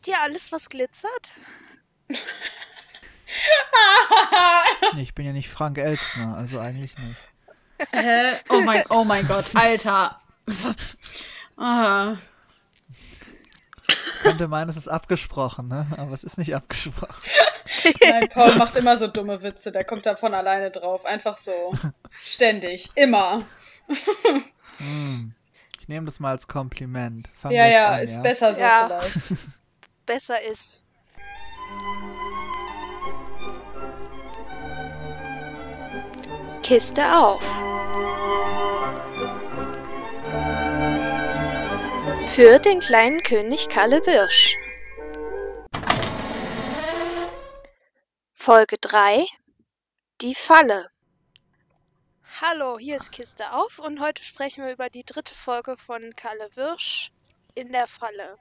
Mögt ihr alles, was glitzert? nee, ich bin ja nicht Frank Elstner, also eigentlich nicht. Hä? Oh mein, oh mein Gott, Alter. Ah. Könnte meinen, es ist abgesprochen, ne? Aber es ist nicht abgesprochen. Nein, Paul macht immer so dumme Witze, der kommt da von alleine drauf. Einfach so. Ständig. Immer. Hm. Ich nehme das mal als Kompliment. Fangen ja, ja, an, ist ja? besser so ja. vielleicht. Besser ist. Kiste auf. Für den kleinen König Kalle Wirsch. Folge 3 Die Falle. Hallo, hier ist Kiste auf und heute sprechen wir über die dritte Folge von Kalle Wirsch in der Falle.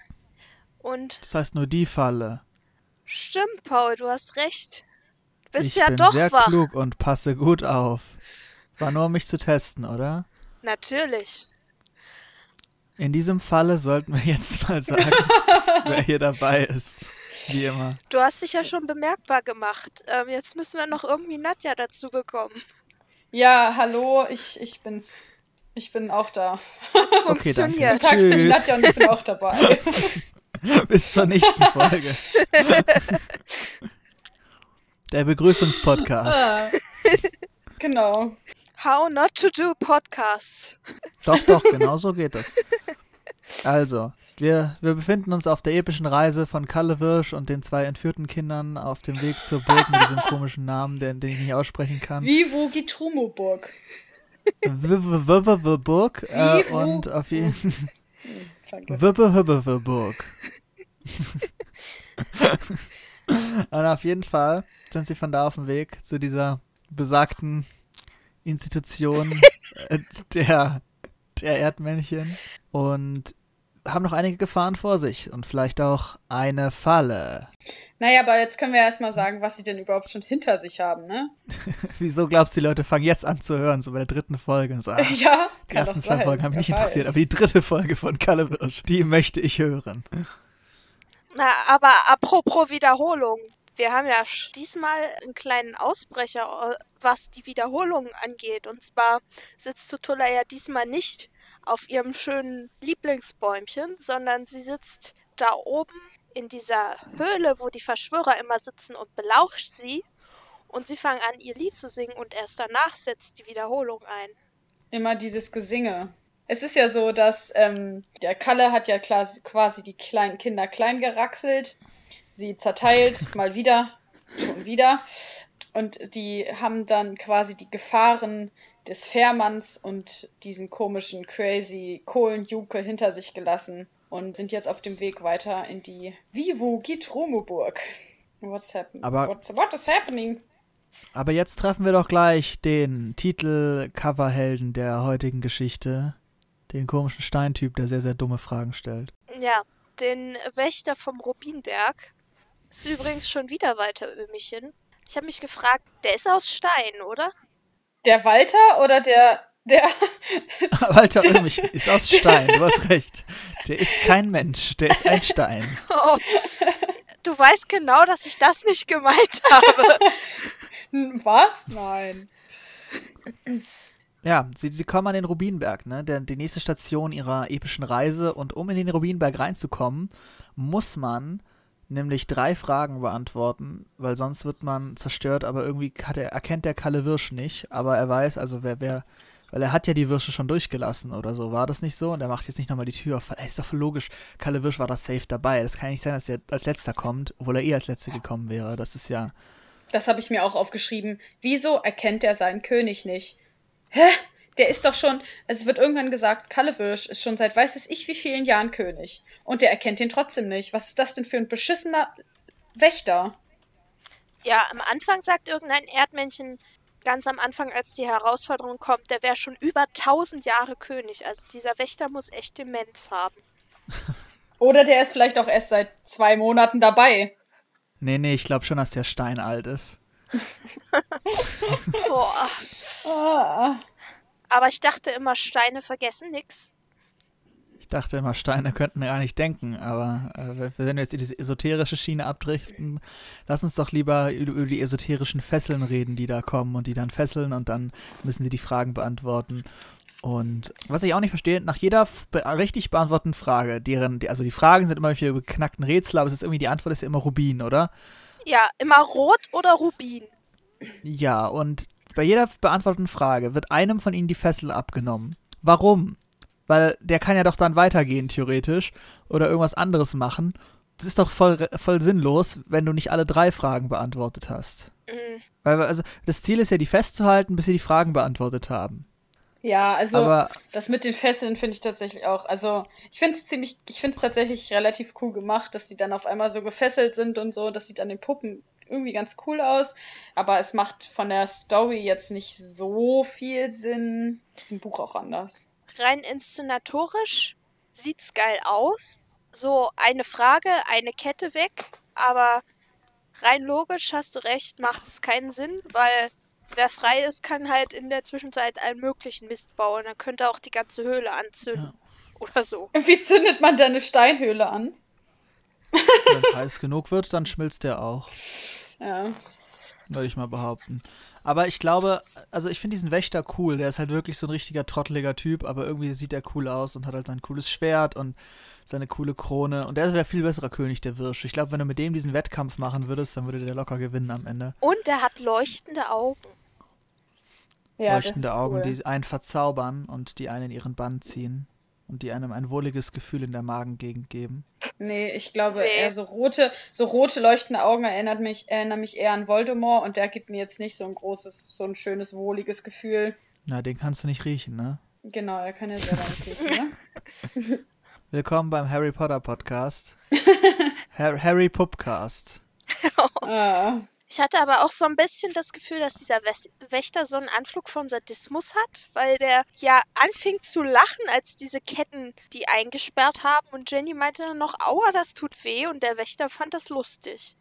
Und das heißt nur die Falle. Stimmt, Paul, du hast recht. Du bist ich ja bin doch sehr wach. klug und passe gut auf. War nur um mich zu testen, oder? Natürlich. In diesem Falle sollten wir jetzt mal sagen, wer hier dabei ist. Wie immer. Du hast dich ja schon bemerkbar gemacht. Ähm, jetzt müssen wir noch irgendwie Nadja dazu bekommen. Ja, hallo, ich, ich bin's. Ich bin auch da. Funktioniert. Okay, Tag, ich bin Nadja und ich bin auch dabei. Bis zur nächsten Folge. Der Begrüßungspodcast. Ah, genau. How not to do podcasts. Doch, doch, genau so geht das. Also, wir, wir befinden uns auf der epischen Reise von Kalle Wirsch und den zwei entführten Kindern auf dem Weg zur Burg mit diesem komischen Namen, den, den ich nicht aussprechen kann. Vivo Gitrumo Burg. Burg äh, und auf jeden Fall Burg. und auf jeden Fall sind sie von da auf dem Weg zu dieser besagten Institution äh, der, der Erdmännchen und haben noch einige Gefahren vor sich und vielleicht auch eine Falle. Naja, aber jetzt können wir erstmal sagen, was sie denn überhaupt schon hinter sich haben, ne? Wieso glaubst du, die Leute fangen jetzt an zu hören, so bei der dritten Folge? Und so, ah, ja, die ersten zwei sein. Folgen haben mich nicht interessiert, aber die dritte Folge von Kalle Wirsch, die möchte ich hören. Na, aber apropos Wiederholung. Wir haben ja diesmal einen kleinen Ausbrecher, was die Wiederholung angeht. Und zwar sitzt Tutula ja diesmal nicht auf ihrem schönen Lieblingsbäumchen, sondern sie sitzt da oben in dieser Höhle, wo die Verschwörer immer sitzen und belauscht sie. Und sie fangen an, ihr Lied zu singen und erst danach setzt die Wiederholung ein. Immer dieses Gesinge. Es ist ja so, dass ähm, der Kalle hat ja quasi die kleinen Kinder klein geraxelt sie zerteilt, mal wieder, schon wieder. Und die haben dann quasi die Gefahren des Fährmanns und diesen komischen, crazy Kohlenjuke hinter sich gelassen und sind jetzt auf dem Weg weiter in die Vivo Gitromoburg. What's happening? Aber, What's, what is happening? Aber jetzt treffen wir doch gleich den Titel-Coverhelden der heutigen Geschichte. Den komischen Steintyp, der sehr, sehr dumme Fragen stellt. Ja, den Wächter vom Rubinberg. Ist übrigens schon wieder Walter Ömichen. Ich habe mich gefragt, der ist aus Stein, oder? Der Walter oder der. Der. Walter der, Ömichen ist aus Stein, du hast recht. Der ist kein Mensch, der ist ein Stein. Oh, du weißt genau, dass ich das nicht gemeint habe. Was? Nein. Ja, sie, sie kommen an den Rubinberg, ne? Der, die nächste Station ihrer epischen Reise. Und um in den Rubinberg reinzukommen, muss man nämlich drei Fragen beantworten, weil sonst wird man zerstört, aber irgendwie er, erkennt der Kalle Wirsch nicht, aber er weiß, also wer, wer, weil er hat ja die Würsche schon durchgelassen oder so, war das nicht so? Und er macht jetzt nicht nochmal die Tür auf, ey, ist doch logisch, Kalle Wirsch war da safe dabei, das kann nicht sein, dass er als letzter kommt, obwohl er eh als letzter gekommen wäre, das ist ja... Das habe ich mir auch aufgeschrieben. Wieso erkennt er seinen König nicht? Hä? Der ist doch schon, es wird irgendwann gesagt, Kallewirsch ist schon seit weiß es ich wie vielen Jahren König. Und der erkennt ihn trotzdem nicht. Was ist das denn für ein beschissener Wächter? Ja, am Anfang sagt irgendein Erdmännchen, ganz am Anfang, als die Herausforderung kommt, der wäre schon über tausend Jahre König. Also dieser Wächter muss echt Demenz haben. Oder der ist vielleicht auch erst seit zwei Monaten dabei. Nee, nee, ich glaube schon, dass der Stein alt ist. Boah. Ah. Aber ich dachte immer, Steine vergessen nix. dachte immer, Steine könnten gar nicht denken, aber äh, wenn wir jetzt in diese esoterische Schiene abdriften, lass uns doch lieber über die esoterischen Fesseln reden, die da kommen und die dann fesseln und dann müssen sie die Fragen beantworten. Und was ich auch nicht verstehe, nach jeder be richtig beantworteten Frage, deren, die, also die Fragen sind immer für beknackten Rätsel, aber es ist irgendwie, die Antwort ist ja immer Rubin, oder? Ja, immer Rot oder Rubin. Ja, und bei jeder beantworteten Frage wird einem von ihnen die Fessel abgenommen. Warum? Weil der kann ja doch dann weitergehen, theoretisch, oder irgendwas anderes machen. Das ist doch voll, voll sinnlos, wenn du nicht alle drei Fragen beantwortet hast. Mhm. Weil, also, das Ziel ist ja, die festzuhalten, bis sie die Fragen beantwortet haben. Ja, also Aber das mit den Fesseln finde ich tatsächlich auch. Also ich finde es ziemlich, ich finde es tatsächlich relativ cool gemacht, dass die dann auf einmal so gefesselt sind und so. Das sieht an den Puppen irgendwie ganz cool aus. Aber es macht von der Story jetzt nicht so viel Sinn. Das ist im Buch auch anders. Rein inszenatorisch sieht's geil aus. So eine Frage, eine Kette weg. Aber rein logisch hast du recht, macht es keinen Sinn, weil wer frei ist, kann halt in der Zwischenzeit allen möglichen Mist bauen. Er könnte auch die ganze Höhle anzünden. Ja. Oder so. Wie zündet man da eine Steinhöhle an? Wenn es heiß genug wird, dann schmilzt der auch. Ja. Würde ich mal behaupten. Aber ich glaube, also ich finde diesen Wächter cool. Der ist halt wirklich so ein richtiger trotteliger Typ, aber irgendwie sieht er cool aus und hat halt sein cooles Schwert und seine coole Krone. Und der ist der viel besserer König der Wirsche. Ich glaube, wenn du mit dem diesen Wettkampf machen würdest, dann würde der locker gewinnen am Ende. Und der hat leuchtende Augen. Ja, leuchtende Augen, cool. die einen verzaubern und die einen in ihren Bann ziehen und die einem ein wohliges Gefühl in der Magengegend geben. Nee, ich glaube nee. eher so rote, so rote leuchtende Augen erinnert mich, erinnern mich eher an Voldemort und der gibt mir jetzt nicht so ein großes, so ein schönes, wohliges Gefühl. Na, den kannst du nicht riechen, ne? Genau, er kann ja selber nicht riechen, ne? Willkommen beim Harry Potter Podcast. Harry Pupcast. ah. Ich hatte aber auch so ein bisschen das Gefühl, dass dieser Wächter so einen Anflug von Sadismus hat, weil der ja anfing zu lachen, als diese Ketten die eingesperrt haben und Jenny meinte dann noch, aua, das tut weh und der Wächter fand das lustig.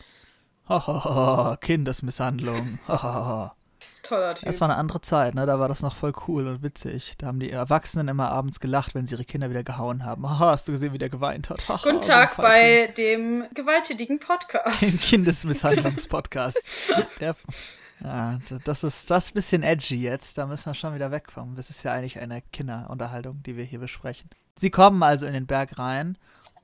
Hahaha, Kindesmisshandlung. Hahaha. Toller Typ. Das war eine andere Zeit, ne? Da war das noch voll cool und witzig. Da haben die Erwachsenen immer abends gelacht, wenn sie ihre Kinder wieder gehauen haben. Haha, hast du gesehen, wie der geweint hat? Haha, Guten Tag so bei dem gewalttätigen Podcast. Dem Kindesmisshandlungspodcast. ja, das ist das bisschen edgy jetzt. Da müssen wir schon wieder wegkommen. Das ist ja eigentlich eine Kinderunterhaltung, die wir hier besprechen. Sie kommen also in den Berg rein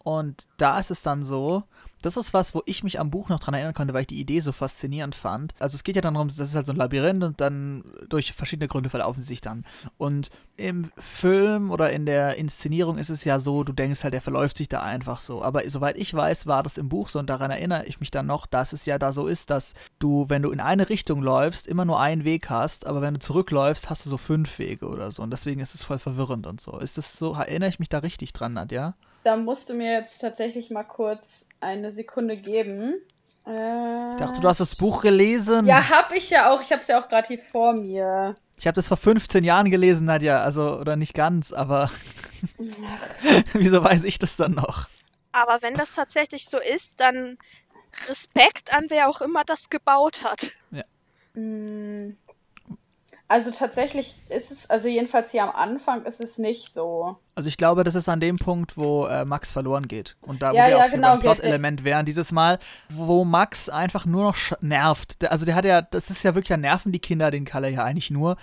und da ist es dann so, das ist was, wo ich mich am Buch noch dran erinnern konnte, weil ich die Idee so faszinierend fand. Also es geht ja dann darum, das ist halt so ein Labyrinth und dann durch verschiedene Gründe verlaufen sie sich dann. Und im Film oder in der Inszenierung ist es ja so, du denkst halt, der verläuft sich da einfach so. Aber soweit ich weiß, war das im Buch so und daran erinnere ich mich dann noch, dass es ja da so ist, dass du, wenn du in eine Richtung läufst, immer nur einen Weg hast, aber wenn du zurückläufst, hast du so fünf Wege oder so. Und deswegen ist es voll verwirrend und so. Ist das so, erinnere ich mich da richtig dran, Nadja? Da musst du mir jetzt tatsächlich mal kurz eine Sekunde geben. Äh, ich dachte, du hast das Buch gelesen. Ja, hab ich ja auch. Ich hab's ja auch gerade hier vor mir. Ich habe das vor 15 Jahren gelesen, Nadja. Also, oder nicht ganz, aber. Wieso weiß ich das dann noch? Aber wenn das tatsächlich so ist, dann Respekt an wer auch immer das gebaut hat. Ja. Mm. Also tatsächlich ist es, also jedenfalls hier am Anfang ist es nicht so. Also ich glaube, das ist an dem Punkt, wo äh, Max verloren geht. Und da, wo ja, wir ja, auch genau, Plot-Element wären, dieses Mal, wo Max einfach nur noch nervt. Also der hat ja, das ist ja wirklich, da nerven die Kinder den Kalle ja eigentlich nur,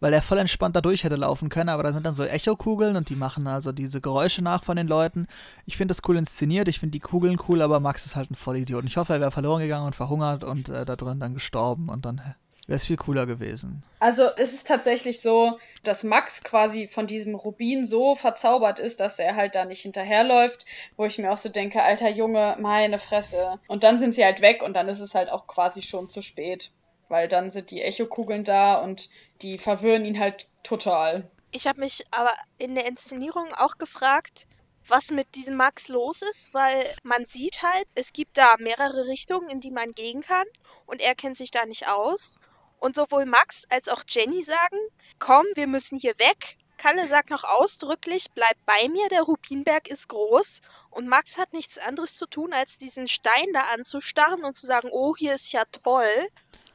weil er voll entspannt da durch hätte laufen können, aber da sind dann so Echo-Kugeln und die machen also diese Geräusche nach von den Leuten. Ich finde das cool inszeniert, ich finde die Kugeln cool, aber Max ist halt ein Vollidiot. Und ich hoffe, er wäre verloren gegangen und verhungert und äh, da drin dann gestorben und dann wäre es viel cooler gewesen. Also es ist tatsächlich so, dass Max quasi von diesem Rubin so verzaubert ist, dass er halt da nicht hinterherläuft, wo ich mir auch so denke, alter Junge, meine Fresse. Und dann sind sie halt weg und dann ist es halt auch quasi schon zu spät. Weil dann sind die Echokugeln da und die verwirren ihn halt total. Ich habe mich aber in der Inszenierung auch gefragt, was mit diesem Max los ist, weil man sieht halt, es gibt da mehrere Richtungen, in die man gehen kann und er kennt sich da nicht aus. Und sowohl Max als auch Jenny sagen, komm, wir müssen hier weg. Kalle sagt noch ausdrücklich, bleib bei mir, der Rubinberg ist groß. Und Max hat nichts anderes zu tun, als diesen Stein da anzustarren und zu sagen, oh, hier ist ja toll.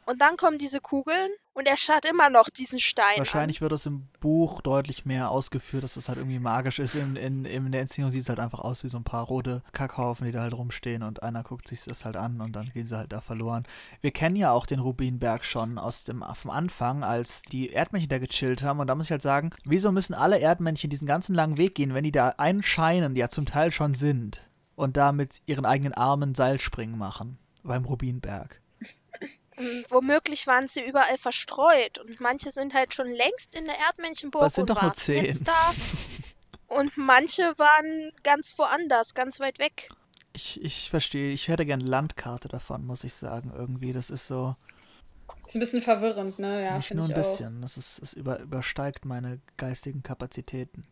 Und dann kommen diese Kugeln und er schaut immer noch diesen Stein Wahrscheinlich wird das im Buch deutlich mehr ausgeführt, dass das halt irgendwie magisch ist. In, in, in der Inszenierung sieht es halt einfach aus wie so ein paar rote Kackhaufen, die da halt rumstehen und einer guckt sich das halt an und dann gehen sie halt da verloren. Wir kennen ja auch den Rubinberg schon aus dem vom Anfang, als die Erdmännchen da gechillt haben und da muss ich halt sagen, wieso müssen alle Erdmännchen diesen ganzen langen Weg gehen, wenn die da einscheinen, die ja zum Teil schon sind und da mit ihren eigenen Armen Seilspringen machen beim Rubinberg? Ähm, womöglich waren sie überall verstreut und manche sind halt schon längst in der Erdmännchenburg Das sind und doch nur zehn. jetzt da. Und manche waren ganz woanders, ganz weit weg. Ich, ich verstehe, ich hätte gern Landkarte davon, muss ich sagen, irgendwie. Das ist so. Ist ein bisschen verwirrend, ne? Ja, Nicht nur ich ein auch. bisschen. Das ist, es über, übersteigt meine geistigen Kapazitäten.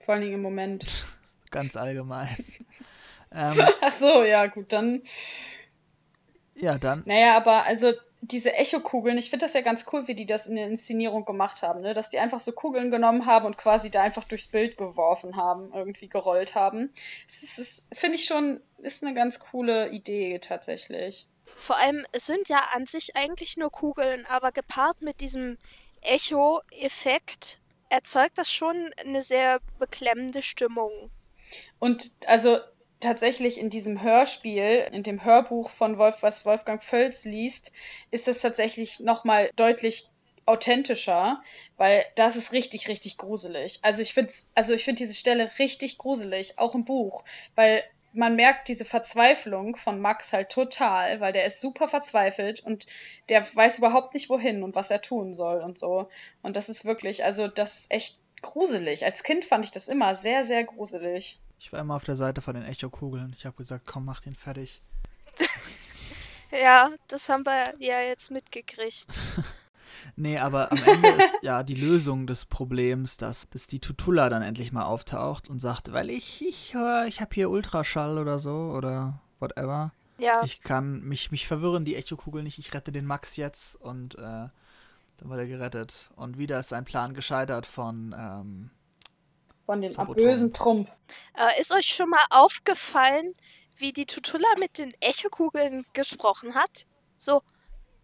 Vor allen Dingen im Moment. Ganz allgemein. ähm, Ach so, ja, gut, dann. Ja, dann. Naja, aber also diese Echokugeln, ich finde das ja ganz cool, wie die das in der Inszenierung gemacht haben, ne? Dass die einfach so Kugeln genommen haben und quasi da einfach durchs Bild geworfen haben, irgendwie gerollt haben. Das ist, das finde ich schon, ist eine ganz coole Idee tatsächlich. Vor allem, es sind ja an sich eigentlich nur Kugeln, aber gepaart mit diesem Echo-Effekt erzeugt das schon eine sehr beklemmende Stimmung. Und also tatsächlich in diesem Hörspiel, in dem Hörbuch von Wolf, was Wolfgang Völz liest, ist es tatsächlich nochmal deutlich authentischer, weil das ist richtig, richtig gruselig. Also ich finde also ich finde diese Stelle richtig gruselig, auch im Buch, weil man merkt diese Verzweiflung von Max halt total, weil der ist super verzweifelt und der weiß überhaupt nicht wohin und was er tun soll und so. Und das ist wirklich, also das ist echt gruselig. Als Kind fand ich das immer sehr, sehr gruselig. Ich war immer auf der Seite von den Echo-Kugeln. Ich habe gesagt, komm, mach den fertig. Ja, das haben wir ja jetzt mitgekriegt. Nee, aber am Ende ist ja die Lösung des Problems, dass, dass die Tutula dann endlich mal auftaucht und sagt, weil ich, ich höre, ich habe hier Ultraschall oder so oder whatever. Ja, Ich kann mich, mich verwirren, die Echo-Kugel nicht, ich rette den Max jetzt und äh, dann wird er gerettet. Und wieder ist sein Plan gescheitert von, ähm, Von den Saboton. bösen Trump. äh, ist euch schon mal aufgefallen, wie die Tutula mit den Echokugeln gesprochen hat? So,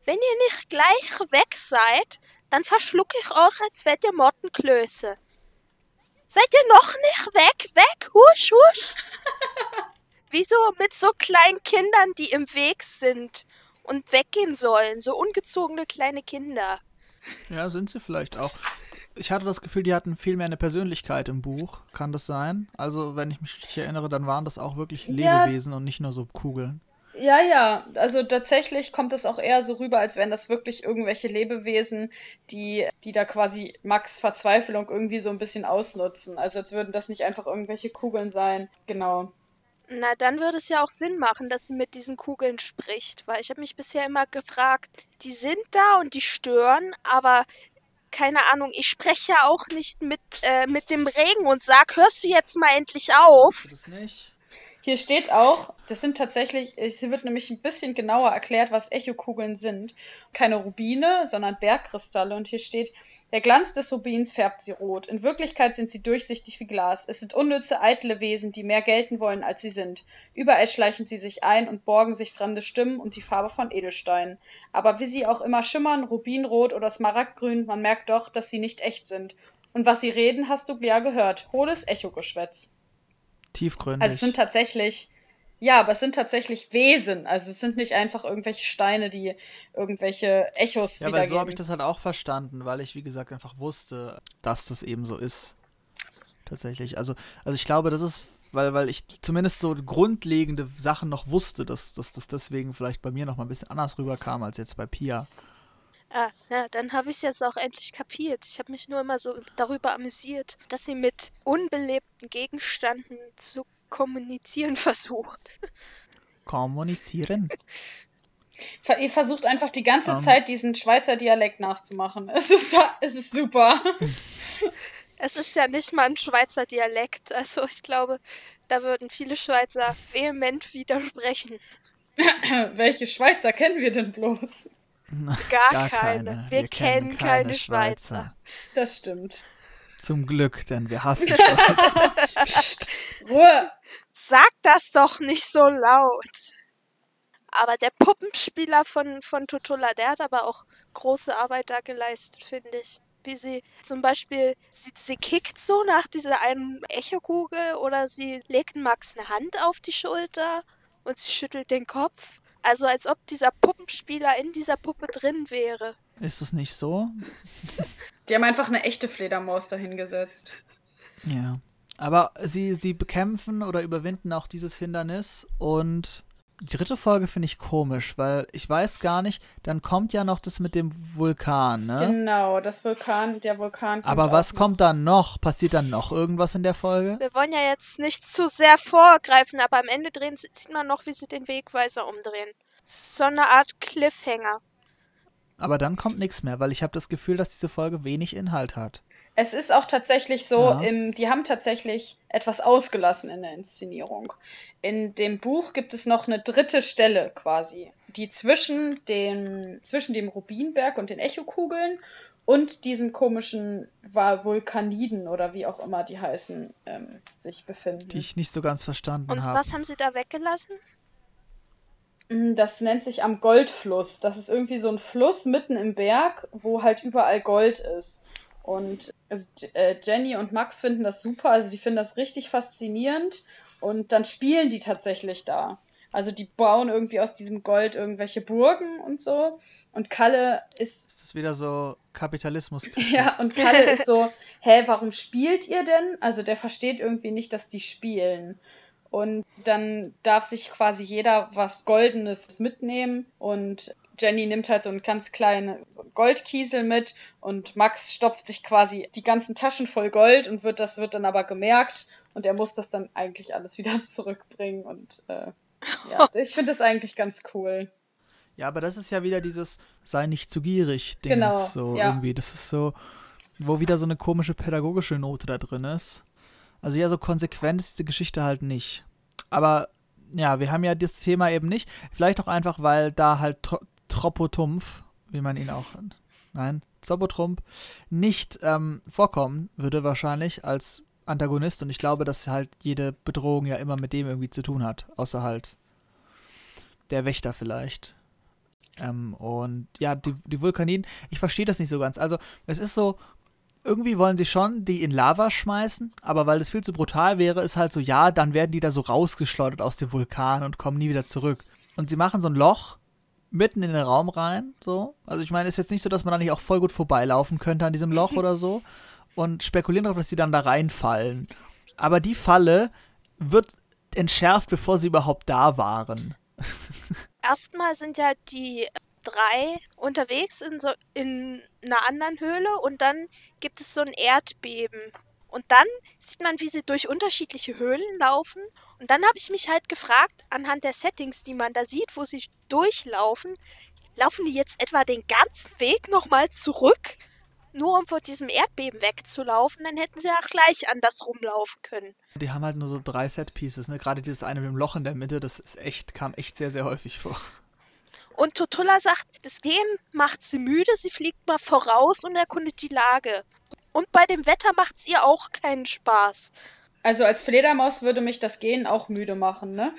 wenn ihr nicht gleich weg seid, dann verschluck ich euch, als wärt ihr Mottenklöße. Seid ihr noch nicht weg? Weg? Husch, husch. Wieso mit so kleinen Kindern, die im Weg sind und weggehen sollen? So ungezogene kleine Kinder. ja, sind sie vielleicht auch. Ich hatte das Gefühl, die hatten viel mehr eine Persönlichkeit im Buch. Kann das sein? Also, wenn ich mich richtig erinnere, dann waren das auch wirklich Ja. Lebewesen und nicht nur so Kugeln. Ja, ja, also tatsächlich kommt es auch eher so rüber, als wären das wirklich irgendwelche Lebewesen, die, die da quasi Max Verzweiflung irgendwie so ein bisschen ausnutzen. Also als würden das nicht einfach irgendwelche Kugeln sein. Genau. Na, dann würde es ja auch Sinn machen, dass sie mit diesen Kugeln spricht, weil ich habe mich bisher immer gefragt, die sind da und die stören, aber keine Ahnung, ich spreche ja auch nicht mit, äh, mit dem Regen und sag, hörst du jetzt mal endlich auf? das nicht? Hier steht auch, das sind tatsächlich, es wird nämlich ein bisschen genauer erklärt, was Echokugeln sind. Keine Rubine, sondern Bergkristalle. Und hier steht, der Glanz des Rubins färbt sie rot. In Wirklichkeit sind sie durchsichtig wie Glas. Es sind unnütze, eitle Wesen, die mehr gelten wollen, als sie sind. Überall schleichen sie sich ein und borgen sich fremde Stimmen und die Farbe von Edelsteinen. Aber wie sie auch immer schimmern, Rubinrot oder Smaragdgrün, man merkt doch, dass sie nicht echt sind. Und was sie reden, hast du ja gehört. Hohles Echogeschwätz. Tiefgründig. Also es sind tatsächlich, ja, aber es sind tatsächlich Wesen. Also es sind nicht einfach irgendwelche Steine, die irgendwelche Echos ja, wiedergeben. so habe ich das halt auch verstanden, weil ich, wie gesagt, einfach wusste, dass das eben so ist. Tatsächlich. Also, also ich glaube, das ist, weil, weil ich zumindest so grundlegende Sachen noch wusste, dass dass das deswegen vielleicht bei mir noch mal ein bisschen anders rüberkam als jetzt bei Pia. Ah, na, dann habe ich es jetzt auch endlich kapiert. Ich habe mich nur immer so darüber amüsiert, dass sie mit unbelebten Gegenständen zu kommunizieren versucht. Kommunizieren. Ihr versucht einfach die ganze Ähm. Zeit diesen Schweizer Dialekt nachzumachen. Es ist, es ist super. Es ist ja nicht mal ein Schweizer Dialekt, also ich glaube, da würden viele Schweizer vehement widersprechen. Welche Schweizer kennen wir denn bloß? Gar, keine. Wir, kennen keine Schweizer. Das stimmt. Zum Glück, denn wir hassen Schweizer. Psst, Ruhe. Sag das doch nicht so laut. Aber der Puppenspieler von, von Tutula, der hat aber auch große Arbeit da geleistet, finde ich. Wie sie zum Beispiel, sie, sie kickt so nach dieser einen Echokugel oder sie legt Max eine Hand auf die Schulter und sie schüttelt den Kopf. Also als ob dieser Puppenspieler in dieser Puppe drin wäre. Ist es nicht so? Die haben einfach eine echte Fledermaus dahingesetzt. Ja. Aber sie, sie bekämpfen oder überwinden auch dieses Hindernis und die dritte Folge finde ich komisch, weil ich weiß gar nicht, dann kommt ja noch das mit dem Vulkan, ne? Genau, das Vulkan, der Vulkan. Kommt Aber was kommt dann noch? Passiert dann noch irgendwas in der Folge? Wir wollen ja jetzt nicht zu sehr vorgreifen, aber am Ende drehen, sieht man noch, wie sie den Wegweiser umdrehen. So eine Art Cliffhanger. Aber dann kommt nichts mehr, weil ich habe das Gefühl, dass diese Folge wenig Inhalt hat. Es ist auch tatsächlich so, ja. im, die haben tatsächlich etwas ausgelassen in der Inszenierung. In dem Buch gibt es noch eine dritte Stelle quasi, die zwischen dem, zwischen dem Rubinberg und den Echokugeln und diesem komischen Vulkaniden oder wie auch immer die heißen, ähm, sich befinden. Die ich nicht so ganz verstanden habe. Und hab. was haben sie da weggelassen? Mm, das nennt sich am Goldfluss. Das ist irgendwie so ein Fluss mitten im Berg, wo halt überall Gold ist. Und äh, Jenny und Max finden das super, also die finden das richtig faszinierend und dann spielen die tatsächlich da. Also die bauen irgendwie aus diesem Gold irgendwelche Burgen und so. Und Kalle ist. Ist das wieder so Kapitalismus? ja, und Kalle ist so, hä, warum spielt ihr denn? Also der versteht irgendwie nicht, dass die spielen. Und dann darf sich quasi jeder was Goldenes mitnehmen und Jenny nimmt halt so einen ganz kleinen so Goldkiesel mit und Max stopft sich quasi die ganzen Taschen voll Gold und wird das wird dann aber gemerkt und er muss das dann eigentlich alles wieder zurückbringen und äh, ja, ich finde das eigentlich ganz cool. Ja, aber das ist ja wieder dieses sei nicht zu gierig Ding genau, so ja. irgendwie, das ist so wo wieder so eine komische pädagogische Note da drin ist. Also ja, so konsequent ist diese Geschichte halt nicht. Aber ja, wir haben ja das Thema eben nicht. Vielleicht auch einfach, weil da halt Tropotumpf, wie man ihn auch, nein, Zobotrump, nicht ähm, vorkommen würde wahrscheinlich als Antagonist und ich glaube, dass halt jede Bedrohung ja immer mit dem irgendwie zu tun hat, außer halt der Wächter vielleicht. Ähm, und ja, die, die Vulkaniden, ich verstehe das nicht so ganz. Also, es ist so, irgendwie wollen sie schon die in Lava schmeißen, aber weil es viel zu brutal wäre, ist halt so, ja, dann werden die da so rausgeschleudert aus dem Vulkan und kommen nie wieder zurück. Und sie machen so ein Loch mitten in den Raum rein, so. Also ich meine, ist jetzt nicht so, dass man da nicht auch voll gut vorbeilaufen könnte an diesem Loch oder so und spekulieren darauf, dass die dann da reinfallen. Aber die Falle wird entschärft, bevor sie überhaupt da waren. Erstmal sind ja die drei unterwegs in so in einer anderen Höhle und dann gibt es so ein Erdbeben. Und dann sieht man, wie sie durch unterschiedliche Höhlen laufen und dann habe ich mich halt gefragt, anhand der Settings, die man da sieht, wo sie durchlaufen, laufen die jetzt etwa den ganzen Weg nochmal zurück, nur um vor diesem Erdbeben wegzulaufen? Dann hätten sie auch gleich anders rumlaufen können. Die haben halt nur so drei Set-Pieces, ne? Gerade dieses eine mit dem Loch in der Mitte, das ist echt, kam echt sehr, sehr häufig vor. Und Totulla sagt, das Gehen macht sie müde, sie fliegt mal voraus und erkundet die Lage. Und bei dem Wetter macht es ihr auch keinen Spaß. Also als Fledermaus würde mich das Gehen auch müde machen, ne?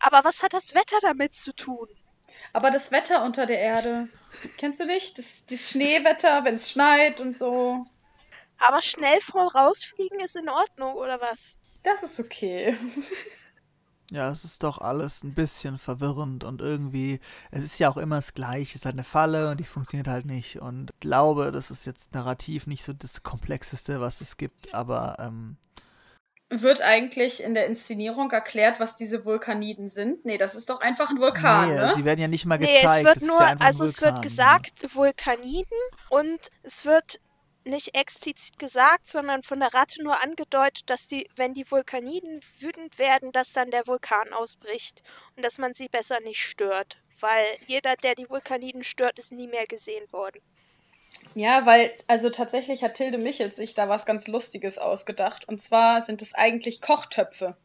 Aber was hat das Wetter damit zu tun? Aber das Wetter unter der Erde, kennst du nicht? Das, das Schneewetter, wenn es schneit und so. Aber schnell vorausfliegen ist in Ordnung, oder was? Das ist okay. Ja, es ist doch alles ein bisschen verwirrend und irgendwie, es ist ja auch immer das Gleiche, es ist halt eine Falle und die funktioniert halt nicht. Und ich glaube, das ist jetzt narrativ nicht so das Komplexeste, was es gibt, aber ähm, wird eigentlich in der Inszenierung erklärt, was diese Vulkaniden sind? Nee, das ist doch einfach ein Vulkan, nee, ne? Die werden ja nicht mal gezeigt. Nee, es wird nur, ja also es wird gesagt. Vulkaniden und es wird nicht explizit gesagt, sondern von der Ratte nur angedeutet, dass die, wenn die Vulkaniden wütend werden, dass dann der Vulkan ausbricht und dass man sie besser nicht stört. Weil jeder, der die Vulkaniden stört, ist nie mehr gesehen worden. Ja, weil, also tatsächlich hat Tilde Michels sich da was ganz Lustiges ausgedacht. Und zwar sind es eigentlich Kochtöpfe.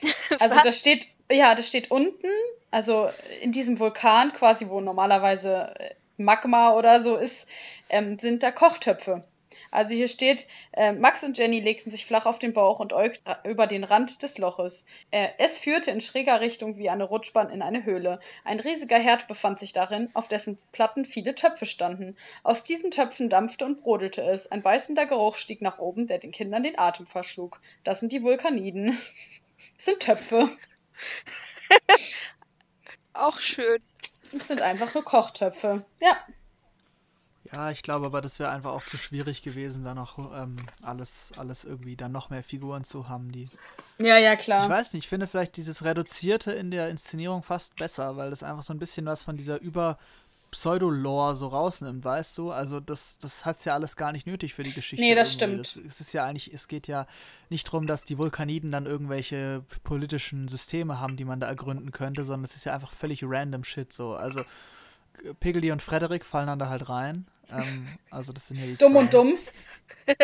Also das steht, ja, das steht unten, also in diesem Vulkan quasi, wo normalerweise Magma oder so ist, ähm, sind da Kochtöpfe. Also hier steht, äh, Max und Jenny legten sich flach auf den Bauch und äugten über den Rand des Loches. Äh, es führte in schräger Richtung wie eine Rutschbahn in eine Höhle. Ein riesiger Herd befand sich darin, auf dessen Platten viele Töpfe standen. Aus diesen Töpfen dampfte und brodelte es. Ein beißender Geruch stieg nach oben, der den Kindern den Atem verschlug. Das sind die Vulkaniden. Das sind Töpfe. Auch schön. Das sind einfach nur Kochtöpfe. Ja. Ja, ich glaube aber, das wäre einfach auch zu schwierig gewesen, da noch ähm, alles, alles irgendwie dann noch mehr Figuren zu haben, die. Ja, ja, klar. Ich weiß nicht, ich finde vielleicht dieses Reduzierte in der Inszenierung fast besser, weil das einfach so ein bisschen was von dieser über Pseudolore so rausnimmt, weißt du? Also das, das hat ja alles gar nicht nötig für die Geschichte. Nee, das irgendwie. stimmt. Das, es ist ja eigentlich, es geht ja nicht darum, dass die Vulkaniden dann irgendwelche politischen Systeme haben, die man da ergründen könnte, sondern es ist ja einfach völlig random Shit so. Also Piggledy und Frederik fallen dann da halt rein. Ähm, also das sind ja die Dumm und dumm.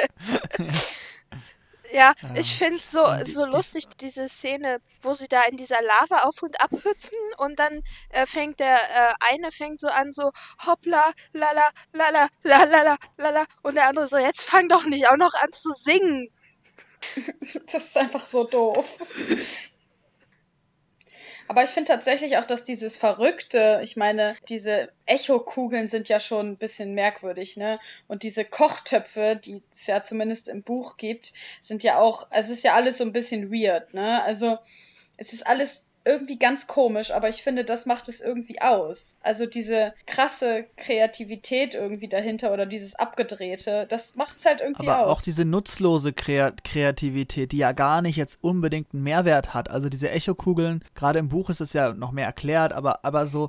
Ja, ich finde so, so lustig diese Szene, wo sie da in dieser Lava auf und ab hüpfen und dann äh, fängt der äh, eine fängt so an so hoppla, lala, lala, lala, lala und der andere so, jetzt fang doch nicht auch noch an zu singen. Das ist einfach so doof. Aber ich finde tatsächlich auch, dass dieses Verrückte, ich meine, diese Echokugeln sind ja schon ein bisschen merkwürdig, ne? Und diese Kochtöpfe, die es ja zumindest im Buch gibt, sind ja auch, also es ist ja alles so ein bisschen weird, ne? Also es ist alles irgendwie ganz komisch, aber ich finde, das macht es irgendwie aus. Also diese krasse Kreativität irgendwie dahinter oder dieses Abgedrehte, das macht es halt irgendwie aber aus. auch diese nutzlose Kreativität, die ja gar nicht jetzt unbedingt einen Mehrwert hat. Also diese Echokugeln, gerade im Buch ist es ja noch mehr erklärt, aber, aber so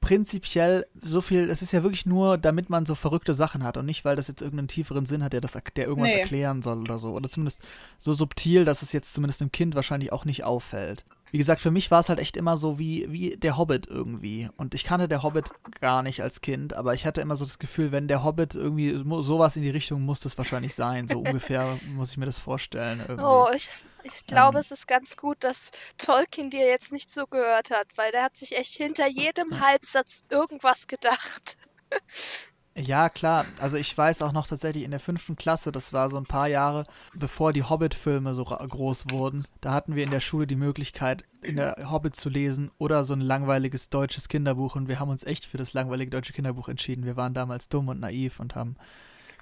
prinzipiell so viel, es ist ja wirklich nur, damit man so verrückte Sachen hat und nicht, weil das jetzt irgendeinen tieferen Sinn hat, der, das, der irgendwas nee. erklären soll oder so. Oder zumindest so subtil, dass es jetzt zumindest dem Kind wahrscheinlich auch nicht auffällt wie gesagt, für mich war es halt echt immer so wie, wie der Hobbit irgendwie. Und ich kannte der Hobbit gar nicht als Kind, aber ich hatte immer so das Gefühl, wenn der Hobbit irgendwie sowas in die Richtung muss das wahrscheinlich sein. So ungefähr muss ich mir das vorstellen. Irgendwie. Oh, ich, ich glaube, ähm, es ist ganz gut, dass Tolkien dir jetzt nicht so gehört hat, weil der hat sich echt hinter jedem Halbsatz irgendwas gedacht. Ja, klar. Also ich weiß auch noch tatsächlich in der fünften Klasse, das war so ein paar Jahre, bevor die Hobbit-Filme so groß wurden, da hatten wir in der Schule die Möglichkeit, in der Hobbit zu lesen oder so ein langweiliges deutsches Kinderbuch und wir haben uns echt für das langweilige deutsche Kinderbuch entschieden. Wir waren damals dumm und naiv und haben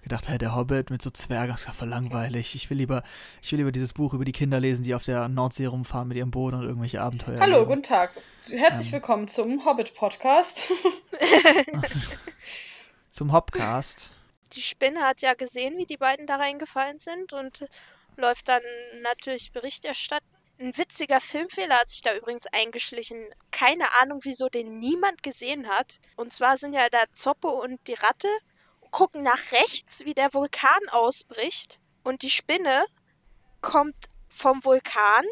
gedacht, hey, der Hobbit mit so Zwergen, das ist ja voll langweilig. Ich will lieber, ich will lieber dieses Buch über die Kinder lesen, die auf der Nordsee rumfahren mit ihrem Boot und irgendwelche Abenteuer. Hallo, leben. guten Tag. Herzlich ähm. willkommen zum Hobbit-Podcast. zum Hopcast. Die Spinne hat ja gesehen, wie die beiden da reingefallen sind und läuft dann natürlich Bericht erstatten. Ein witziger Filmfehler hat sich da übrigens eingeschlichen. Keine Ahnung, wieso den niemand gesehen hat. Und zwar sind ja da Zoppo und die Ratte, gucken nach rechts, wie der Vulkan ausbricht. Und die Spinne kommt vom Vulkan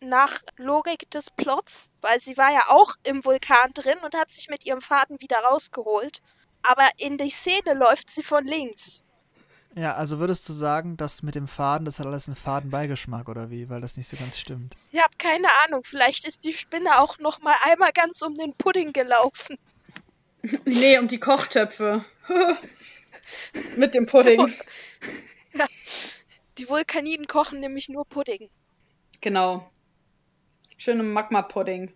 nach Logik des Plots, weil sie war ja auch im Vulkan drin und hat sich mit ihrem Faden wieder rausgeholt aber in die Szene läuft sie von links. Ja, also würdest du sagen, dass mit dem Faden, das hat alles einen Fadenbeigeschmack oder wie, weil das nicht so ganz stimmt? Ich habe keine Ahnung, vielleicht ist die Spinne auch noch mal einmal ganz um den Pudding gelaufen. nee, um die Kochtöpfe. mit dem Pudding. Ja, die Vulkaniden kochen nämlich nur Pudding. Genau. Schöne Magma-Pudding.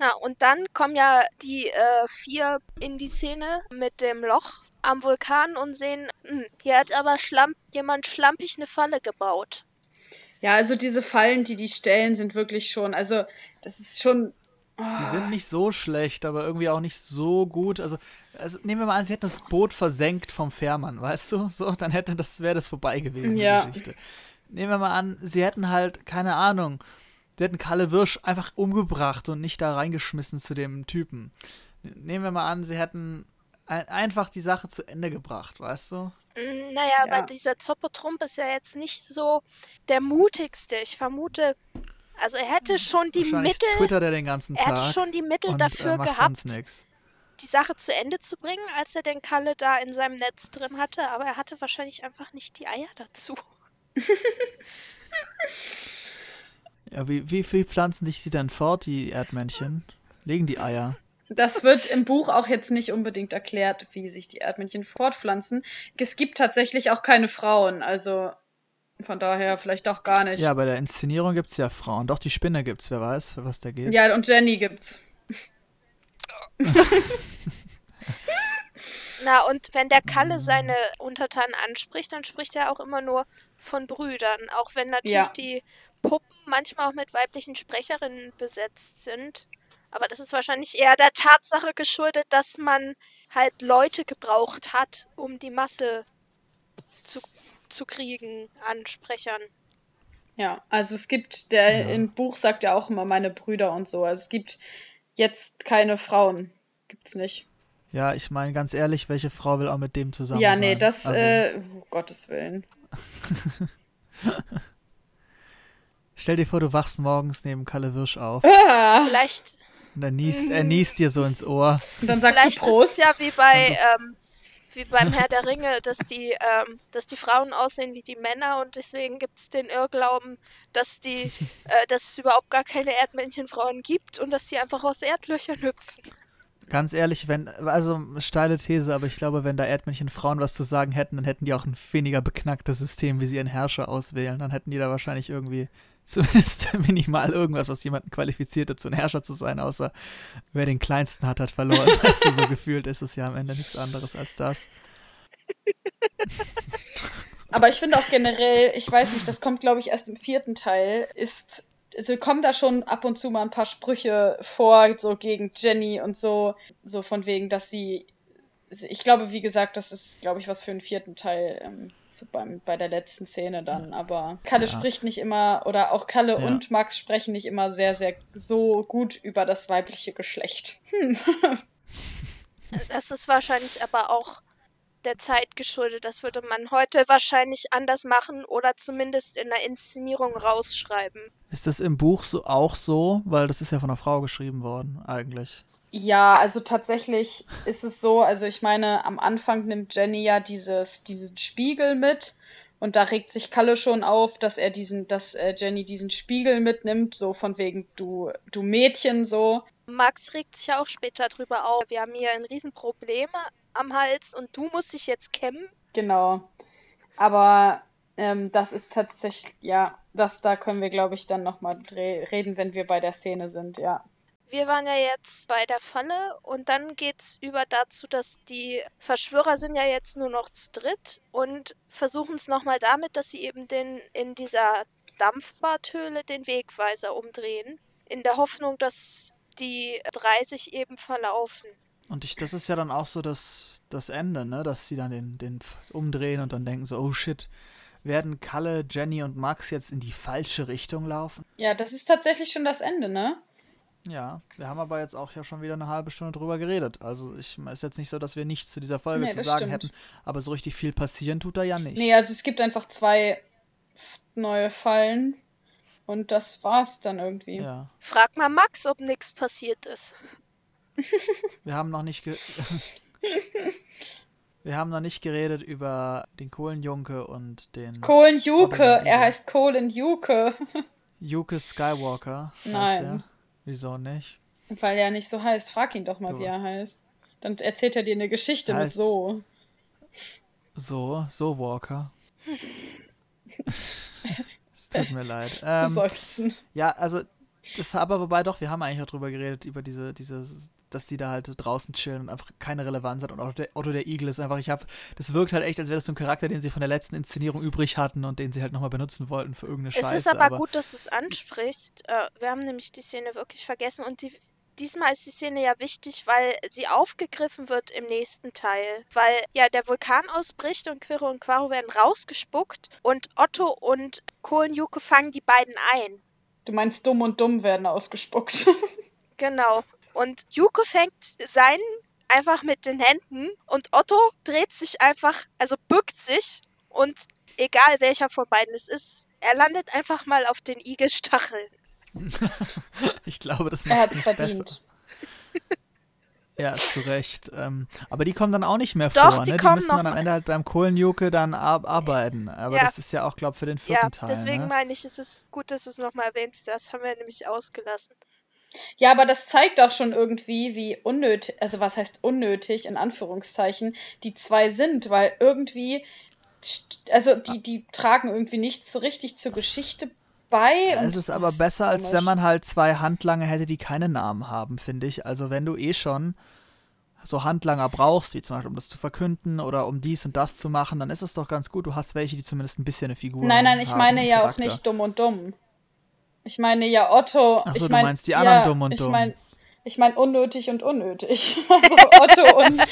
Na, und dann kommen ja die äh, vier in die Szene mit dem Loch am Vulkan und sehen, hm, hier hat aber Schlamp jemand schlampig eine Falle gebaut. Ja, also diese Fallen, die die stellen, sind wirklich schon, also das ist schon. Oh. Die sind nicht so schlecht, aber irgendwie auch nicht so gut. Also, also nehmen wir mal an, sie hätten das Boot versenkt vom Fährmann, weißt du? So, dann hätte das, wäre das vorbei gewesen, ja. die Geschichte. Nehmen wir mal an, sie hätten halt, keine Ahnung, die hätten Kalle Wirsch einfach umgebracht und nicht da reingeschmissen zu dem Typen. Nehmen wir mal an, sie hätten ein, einfach die Sache zu Ende gebracht, weißt du? Mm, naja, ja. aber dieser Zoppo-Trump ist ja jetzt nicht so der mutigste. Ich vermute, also er hätte schon die Mittel. Twitter der den ganzen Tag. Er hätte schon die Mittel und, dafür gehabt, die Sache zu Ende zu bringen, als er den Kalle da in seinem Netz drin hatte, aber er hatte wahrscheinlich einfach nicht die Eier dazu. Ja, wie, wie viel pflanzen sich die denn fort, die Erdmännchen? Legen die Eier? Das wird im Buch auch jetzt nicht unbedingt erklärt, wie sich die Erdmännchen fortpflanzen. Es gibt tatsächlich auch keine Frauen, also von daher vielleicht auch gar nicht. Ja, bei der Inszenierung gibt es ja Frauen. Doch, die Spinne gibt's, wer weiß, für was der geht. Ja, und Jenny gibt's. Na, und wenn der Kalle seine Untertanen anspricht, dann spricht er auch immer nur von Brüdern. Auch wenn natürlich Ja. die Puppen manchmal auch mit weiblichen Sprecherinnen besetzt sind. Aber das ist wahrscheinlich eher der Tatsache geschuldet, dass man halt Leute gebraucht hat, um die Masse zu, zu kriegen an Sprechern. Ja, also es gibt, der Ja. im Buch sagt ja auch immer meine Brüder und so. Also es gibt jetzt keine Frauen. Gibt's nicht. Ja, ich meine, ganz ehrlich, welche Frau will auch mit dem zusammen ja, sein? nee, das, Also, äh, um Gottes Willen. Stell dir vor, du wachst morgens neben Kalle Wirsch auf Ah, Vielleicht, und er niest, er niest dir so ins Ohr. und dann sagst vielleicht du Prost. ist es ja wie bei ähm, wie beim Herr der Ringe, dass die, ähm, dass die Frauen aussehen wie die Männer und deswegen gibt es den Irrglauben, dass die, äh, dass es überhaupt gar keine Erdmännchenfrauen gibt und dass die einfach aus Erdlöchern hüpfen. Ganz ehrlich, wenn, also steile These, aber ich glaube, wenn da Erdmännchen Frauen was zu sagen hätten, dann hätten die auch ein weniger beknacktes System, wie sie ihren Herrscher auswählen. Dann hätten die da wahrscheinlich irgendwie zumindest minimal irgendwas, was jemanden qualifiziert dazu, ein Herrscher zu sein, außer wer den kleinsten hat, hat verloren. Weißt du, so gefühlt ist es ja am Ende nichts anderes als das. Aber ich finde auch generell, ich weiß nicht, das kommt, glaube ich, erst im vierten Teil, ist, also kommen da schon ab und zu mal ein paar Sprüche vor, so gegen Jenny und so, so von wegen, dass sie, ich glaube, wie gesagt, das ist, glaube ich, was für den vierten Teil ähm, so beim, bei der letzten Szene dann. Aber Kalle Ja. spricht nicht immer, oder auch Kalle Ja. und Max sprechen nicht immer sehr, sehr so gut über das weibliche Geschlecht. Hm. Das ist wahrscheinlich aber auch der Zeit geschuldet. Das würde man heute wahrscheinlich anders machen oder zumindest in der Inszenierung rausschreiben. Ist das im Buch so auch so? Weil das ist ja von einer Frau geschrieben worden, eigentlich. Ja, also tatsächlich ist es so, also ich meine, am Anfang nimmt Jenny ja dieses, diesen Spiegel mit und da regt sich Kalle schon auf, dass er diesen, dass äh, Jenny diesen Spiegel mitnimmt, so von wegen du, du Mädchen so. Max regt sich ja auch später drüber auf. Wir haben hier ein Riesenproblem am Hals und du musst dich jetzt kämmen. Genau. Aber ähm, das ist tatsächlich, ja, das da können wir, glaube ich, dann nochmal reden, wenn wir bei der Szene sind, ja. Wir waren ja jetzt bei der Falle und dann geht's über dazu, dass die Verschwörer sind ja jetzt nur noch zu dritt und versuchen es nochmal damit, dass sie eben den in dieser Dampfbadhöhle den Wegweiser umdrehen, in der Hoffnung, dass die drei sich eben verlaufen. Und ich, das ist ja dann auch so das, das Ende, ne? Dass sie dann den, den umdrehen und dann denken so, oh shit, werden Kalle, Jenny und Max jetzt in die falsche Richtung laufen? Ja, das ist tatsächlich schon das Ende, ne? Ja, wir haben aber jetzt auch ja schon wieder eine halbe Stunde drüber geredet. Also ich ist jetzt nicht so, dass wir nichts zu dieser Folge Nee, zu sagen stimmt. hätten, aber so richtig viel passieren tut da ja nicht. Nee, also es gibt einfach zwei neue Fallen und das war's dann irgendwie. Ja, Frag mal Max, ob nichts passiert ist. wir haben noch nicht ge Wir haben noch nicht geredet über den Kohlenjunke und den Colin Juke, Oder den er heißt Colin Juke, Yuke Skywalker. heißt Nein. Wieso nicht? weil er nicht so heißt. Frag ihn doch mal, So. wie er heißt. Dann erzählt er dir eine Geschichte mit Heißt- so. So, so Walker. es tut mir leid. Ähm, Seufzen. ja, also, das aber wobei doch, wir haben eigentlich auch drüber geredet, über diese, diese, dass die da halt draußen chillen und einfach keine Relevanz hat. Und Otto der, Otto der Igel ist einfach, ich habe, das wirkt halt echt, als wäre das so ein Charakter, den sie von der letzten Inszenierung übrig hatten und den sie halt nochmal benutzen wollten für irgendeine Es Scheiße. ist aber, gut, dass du es ansprichst. Äh, wir haben nämlich die Szene wirklich vergessen und die, diesmal ist die Szene ja wichtig, weil sie aufgegriffen wird im nächsten Teil. Weil ja der Vulkan ausbricht und Quirre und Quaro werden rausgespuckt und Otto und Kohlenjuke fangen die beiden ein. Du meinst, dumm und dumm werden ausgespuckt. Genau. Und Juke fängt seinen einfach mit den Händen und Otto dreht sich einfach, also bückt sich und egal welcher von beiden es ist, er landet einfach mal auf den Igelstacheln. Ich glaube, das er macht hat es verdient. besser. Ja, zu Recht. Ähm, aber die kommen dann auch nicht mehr Doch, vor, die ne? Die kommen müssen noch dann am. Ende halt beim Kohlenjuke dann ar arbeiten. Aber Ja. das ist ja auch, glaube ich, für den vierten Ja, Teil. deswegen ne? meine ich, es ist gut, dass du es nochmal erwähnst. Das haben wir nämlich ausgelassen. Ja, aber das zeigt auch schon irgendwie, wie unnötig, also was heißt unnötig, in Anführungszeichen, die zwei sind, weil irgendwie, also die, die tragen irgendwie nichts so richtig zur Geschichte bei. Es ist aber besser, als wenn man halt zwei Handlanger hätte, die keine Namen haben, finde ich. Also wenn du eh schon so Handlanger brauchst, wie zum Beispiel um das zu verkünden oder um dies und das zu machen, dann ist es doch ganz gut. Du hast welche, die zumindest ein bisschen eine Figur haben. Nein, nein, ich meine ja auch nicht dumm und dumm. Ich meine ja Otto. Ach so, ich mein, du meinst die anderen ja, dumm und ich dumm. Mein, ich meine unnötig und unnötig. Also Otto und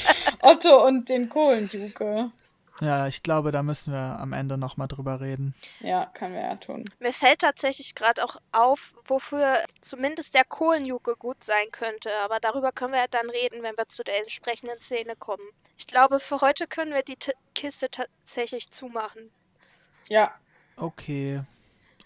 Otto und den Kohlenjuke. Ja, ich glaube, da müssen wir am Ende nochmal drüber reden. Ja, können wir ja tun. Mir fällt tatsächlich gerade auch auf, wofür zumindest der Kohlenjuke gut sein könnte. Aber darüber können wir ja dann reden, wenn wir zu der entsprechenden Szene kommen. Ich glaube, für heute können wir die T Kiste tatsächlich zumachen. Ja. Okay.